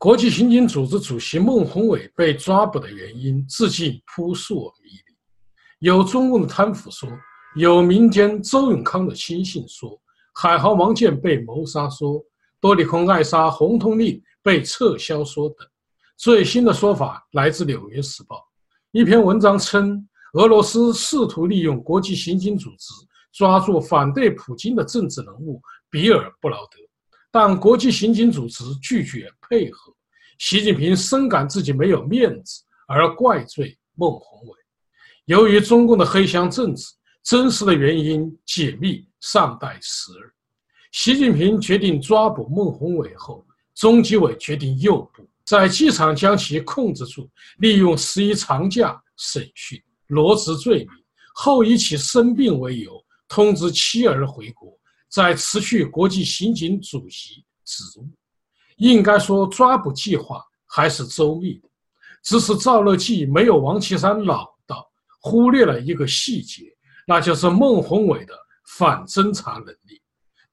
国际刑警组织主席孟宏伟被抓捕的原因，至今扑朔迷离。有中共的贪腐说，有民间周永康的亲信说，海航王健被谋杀说，多利空爱莎红通令被撤销说等。最新的说法来自《纽约时报》，一篇文章称，俄罗斯试图利用国际刑警组织抓住反对普京的政治人物比尔·布劳德。但国际刑警组织拒绝配合，习近平深感自己没有面子，而怪罪孟宏伟。由于中共的黑箱政治，真实的原因解密尚待时日。习近平决定抓捕孟宏伟后，中纪委决定诱捕，在机场将其控制住，利用十一长假审讯，罗织罪名，后以其生病为由，通知妻儿回国。在辞去国际刑警主席职务，应该说抓捕计划还是周密的，只是赵乐际没有王岐山老道，忽略了一个细节，那就是孟宏伟的反侦查能力。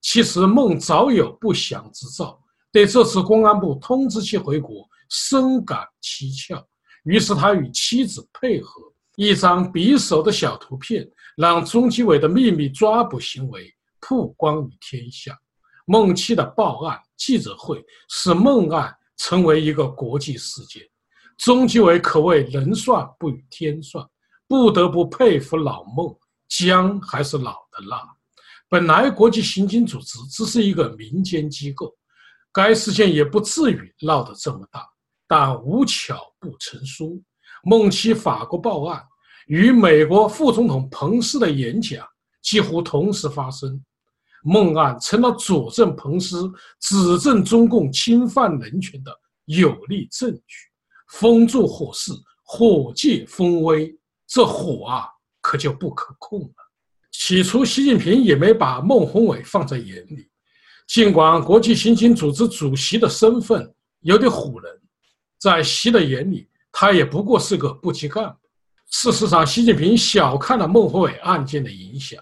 其实孟早有不祥之兆，对这次公安部通知其回国深感蹊跷，于是他与妻子配合，一张匕首的小图片，让中纪委的秘密抓捕行为。曝光于天下，孟七的报案记者会使孟案成为一个国际事件。中纪委可谓人算不与天算，不得不佩服老孟，姜还是老的辣。本来国际刑警组织只是一个民间机构，该事件也不至于闹得这么大。但无巧不成书，孟七法国报案与美国副总统彭斯的演讲几乎同时发生。孟案成了佐证彭斯指证中共侵犯人权的有力证据，风助火势，火借风威，这火啊可就不可控了。起初，习近平也没把孟宏伟放在眼里，尽管国际刑警组织主席的身份有点唬人，在习的眼里，他也不过是个部级干部。事实上，习近平小看了孟宏伟案件的影响。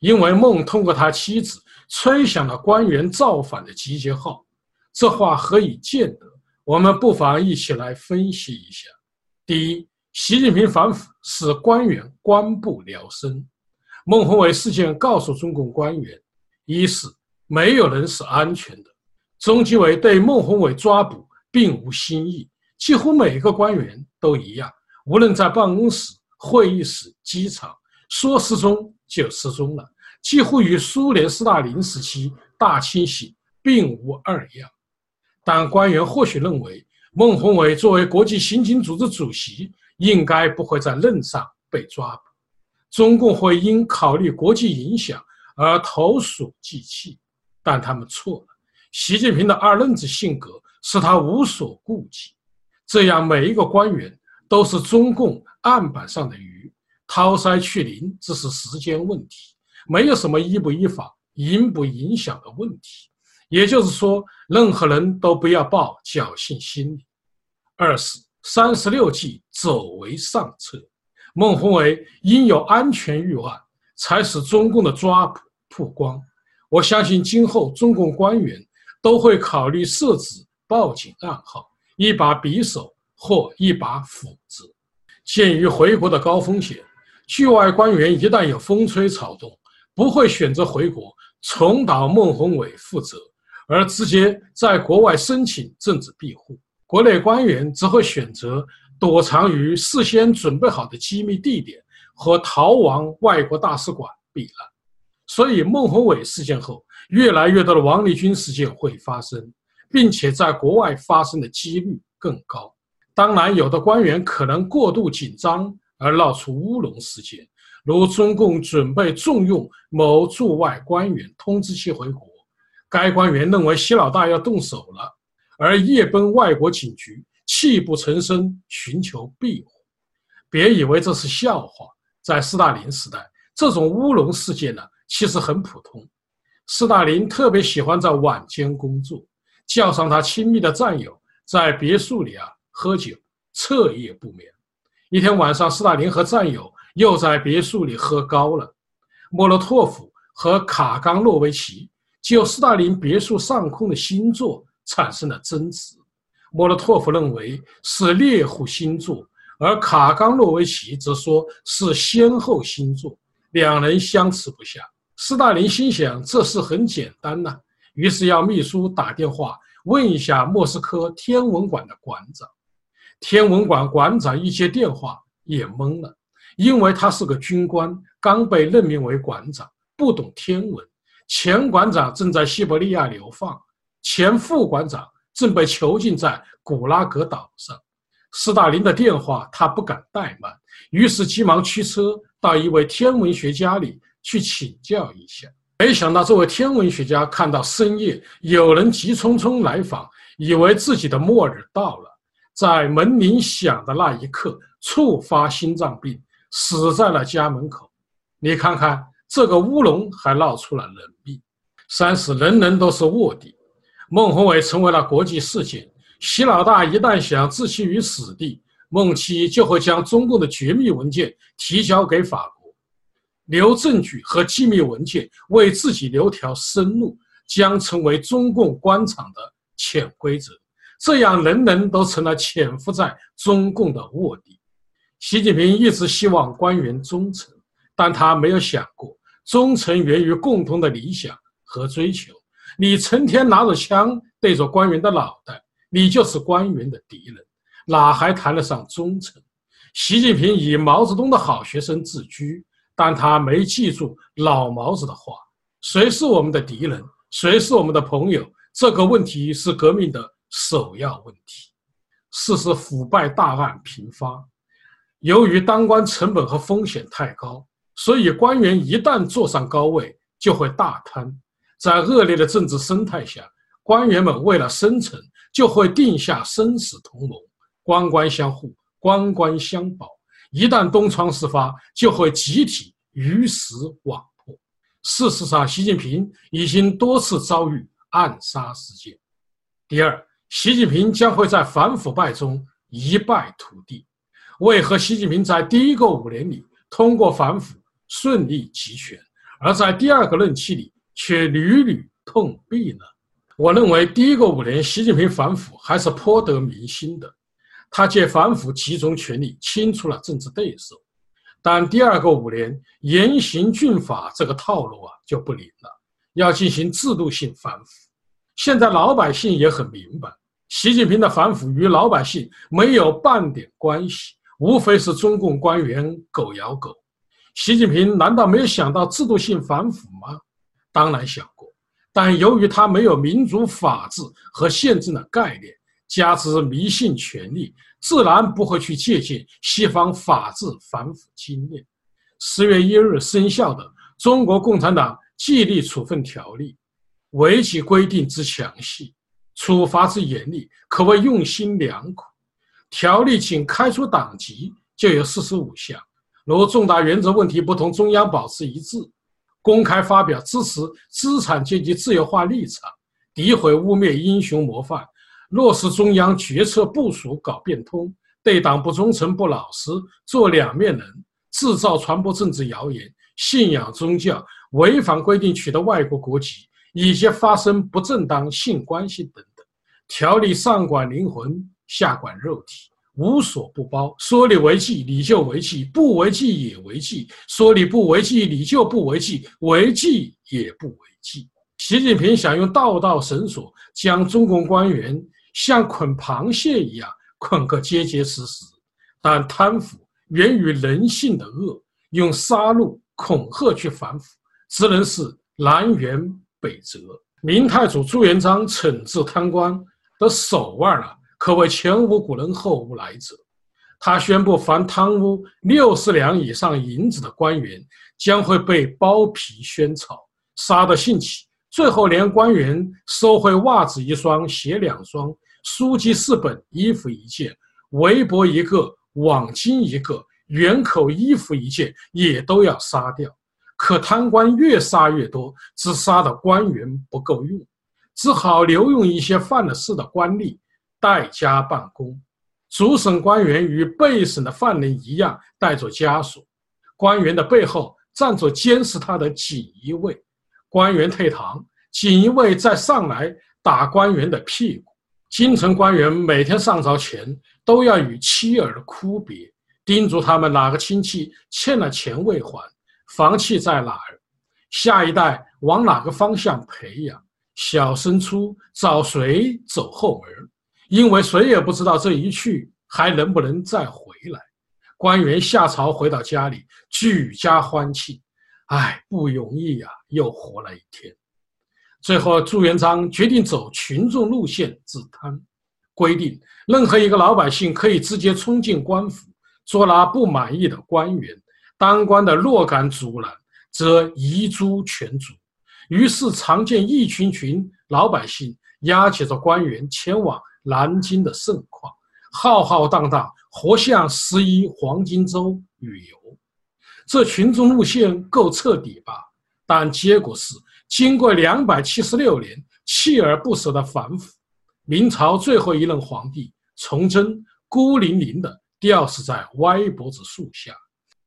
因为孟通过他妻子吹响了官员造反的集结号，这话何以见得？我们不妨一起来分析一下。第一，习近平反腐使官员官不聊生。孟宏伟事件告诉中共官员：一是没有人是安全的，中纪委对孟宏伟抓捕并无新意，几乎每个官员都一样，无论在办公室、会议室、机场，说失踪。就失踪了，几乎与苏联斯大林时期大清洗并无二样。但官员或许认为，孟宏伟作为国际刑警组织主席，应该不会在任上被抓捕。中共会因考虑国际影响而投鼠忌器，但他们错了。习近平的二愣子性格使他无所顾忌，这样每一个官员都是中共案板上的鱼。掏腮去鳞只是时间问题，没有什么依不依法、影不影响的问题。也就是说，任何人都不要抱侥幸心理。二是三十六计，走为上策。孟宏伟因有安全预案，才使中共的抓捕曝光。我相信今后中共官员都会考虑设置报警暗号，一把匕首或一把斧子。鉴于回国的高风险。局外官员一旦有风吹草动，不会选择回国重蹈孟宏伟覆辙，而直接在国外申请政治庇护；国内官员只会选择躲藏于事先准备好的机密地点和逃亡外国大使馆避难。所以，孟宏伟事件后，越来越多的王立军事件会发生，并且在国外发生的几率更高。当然，有的官员可能过度紧张。而闹出乌龙事件，如中共准备重用某驻外官员，通知其回国，该官员认为习老大要动手了，而夜奔外国警局，泣不成声寻求庇护。别以为这是笑话，在斯大林时代，这种乌龙事件呢，其实很普通。斯大林特别喜欢在晚间工作，叫上他亲密的战友，在别墅里啊喝酒，彻夜不眠。一天晚上，斯大林和战友又在别墅里喝高了。莫洛托夫和卡冈诺维奇就斯大林别墅上空的星座产生了争执。莫洛托夫认为是猎户星座，而卡冈诺维奇则说是先后星座，两人相持不下。斯大林心想这事很简单呐，于是要秘书打电话问一下莫斯科天文馆的馆长。天文馆馆长一接电话也懵了，因为他是个军官，刚被任命为馆长，不懂天文。前馆长正在西伯利亚流放，前副馆长正被囚禁在古拉格岛上。斯大林的电话他不敢怠慢，于是急忙驱车到一位天文学家里去请教一下。没想到这位天文学家看到深夜有人急匆匆来访，以为自己的末日到了，在门铃响的那一刻触发心脏病，死在了家门口。你看看。这个乌龙还闹出了人命，三是人人都是卧底，孟宏伟成为了国际事件。习老大一旦想置其于死地，孟七就会将中共的绝密文件提交给法国，留证据和机密文件为自己留条生路，将成为中共官场的潜规则。这样人人都成了潜伏在中共的卧底。习近平一直希望官员忠诚，但他没有想过。忠诚源于共同的理想和追求。你成天拿着枪对着官员的脑袋，你就是官员的敌人，哪还谈得上忠诚？习近平以毛泽东的好学生自居，但他没记住老毛子的话：谁是我们的敌人，谁是我们的朋友？这个问题是革命的首要问题。事实腐败大案频发，由于当官成本和风险太高。所以，官员一旦坐上高位，就会大贪。在恶劣的政治生态下，官员们为了生存，就会定下生死同盟，官官相护，官官相保。一旦东窗事发，就会集体鱼死网破。事实上，习近平已经多次遭遇暗杀事件。第二，习近平将会在反腐败中一败涂地。为何习近平在第一个五年里通过反腐？顺利集权，而在第二个任期里却屡屡碰壁呢？我认为第一个五年，习近平反腐还是颇得民心的，他借反腐集中权力，清除了政治对手。但第二个五年，严刑峻法这个套路啊就不灵了，要进行制度性反腐。现在老百姓也很明白，习近平的反腐与老百姓没有半点关系，无非是中共官员狗咬狗。习近平难道没有想到制度性反腐吗？当然想过，但由于他没有民主法治和宪政的概念，加之迷信权力，自然不会去借鉴西方法治反腐经验。十月一日生效的《中国共产党纪律处分条例》，违纪规定之详细，处罚之严厉，可谓用心良苦。条例仅开除党籍就有四十五项。如重大原则问题不同中央保持一致，公开发表支持资产阶级自由化立场，诋毁污蔑英雄模范，落实中央决策部署搞变通，对党不忠诚不老实，做两面人，制造传播政治谣言，信仰宗教，违反规定取得外国国籍，以及发生不正当性关系等等。条例上管灵魂，下管肉体。无所不包，说你违纪，你就违纪；不违纪也违纪。说你不违纪，你就不违纪；违纪也不违纪。习近平想用道道绳索将中共官员像捆螃蟹一样捆个结结实实，但贪腐源于人性的恶，用杀戮恐吓去反腐，只能是南辕北辙。明太祖朱元璋惩治贪官的手腕啊！可谓前无古人后无来者。他宣布，凡贪污六十两以上银子的官员，将会被剥皮宣草，杀得兴起。最后，连官员收回袜子一双、鞋两双、书籍四本、衣服一件、围脖一个、网巾一个、圆口衣服一件，也都要杀掉。可贪官越杀越多，只杀的官员不够用，只好留用一些犯了事的官吏。代家办公，主审官员与被审的犯人一样，带着枷锁。官员的背后站着监视他的锦衣卫。官员退堂，锦衣卫再上来打官员的屁股。京城官员每天上朝前都要与妻儿哭别，叮嘱他们哪个亲戚欠了钱未还，房契在哪儿，下一代往哪个方向培养，小升初找谁走后门，因为谁也不知道这一去还能不能再回来。官员下朝回到家里，举家欢庆，哎，不容易呀，又活了一天。最后，朱元璋决定走群众路线治贪，规定任何一个老百姓可以直接冲进官府捉拿不满意的官员，当官的若敢阻拦，则移诛全族。于是，常见一群群老百姓押解着官员前往南京的盛况，浩浩荡荡，活像十一黄金周旅游。这群众路线够彻底吧？但结果是。经过两百七十六年锲而不舍的反腐，明朝最后一任皇帝崇祯孤零零地吊死在歪脖子树下。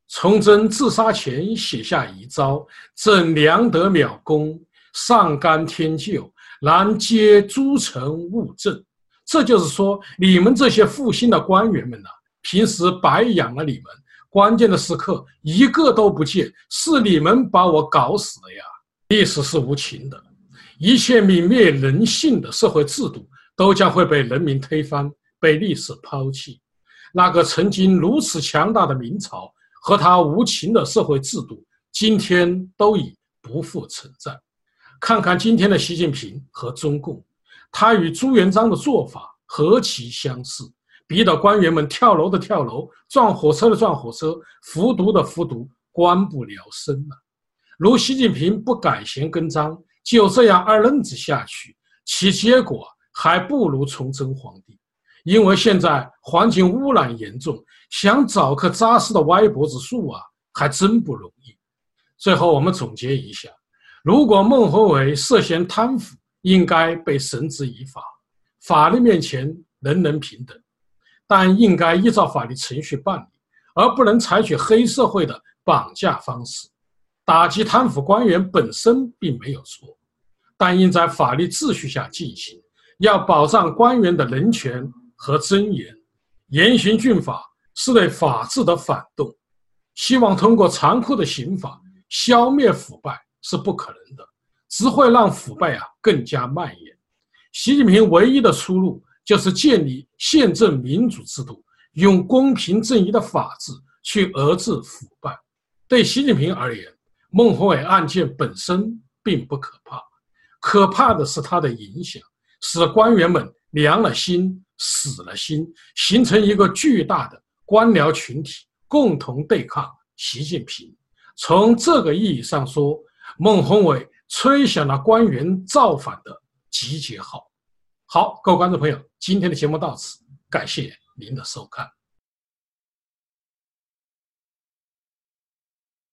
崇祯自杀前写下遗诏：“朕良得渺功，上干天救，南接诸臣勿政。”这就是说，你们这些负心的官员们呐，平时白养了你们，关键的时刻一个都不见，是你们把我搞死的呀！历史是无情的，一切泯灭人性的社会制度都将会被人民推翻，被历史抛弃。那个曾经如此强大的明朝和他无情的社会制度，今天都已不复存在。看看今天的习近平和中共，他与朱元璋的做法何其相似，逼得官员们跳楼的跳楼，撞火车的撞火车，服毒的服毒，官不聊生了。如习近平不改弦更张，就这样二愣子下去，其结果还不如崇祯皇帝。因为现在环境污染严重，想找棵扎实的歪脖子树啊，还真不容易。最后我们总结一下：如果孟宏伟涉嫌贪腐，应该被绳之以法，法律面前人人平等，但应该依照法律程序办理，而不能采取黑社会的绑架方式。打击贪腐官员本身并没有错，但应在法律秩序下进行，要保障官员的人权和尊严。严刑峻法是对法治的反动，希望通过残酷的刑法消灭腐败是不可能的，只会让腐败啊更加蔓延。习近平唯一的出路就是建立宪政民主制度，用公平正义的法治去遏制腐败。对习近平而言，孟宏伟案件本身并不可怕，可怕的是它的影响，使官员们凉了心、死了心，形成一个巨大的官僚群体，共同对抗习近平。从这个意义上说，孟宏伟吹响了官员造反的集结号。好，各位观众朋友，今天的节目到此，感谢您的收看。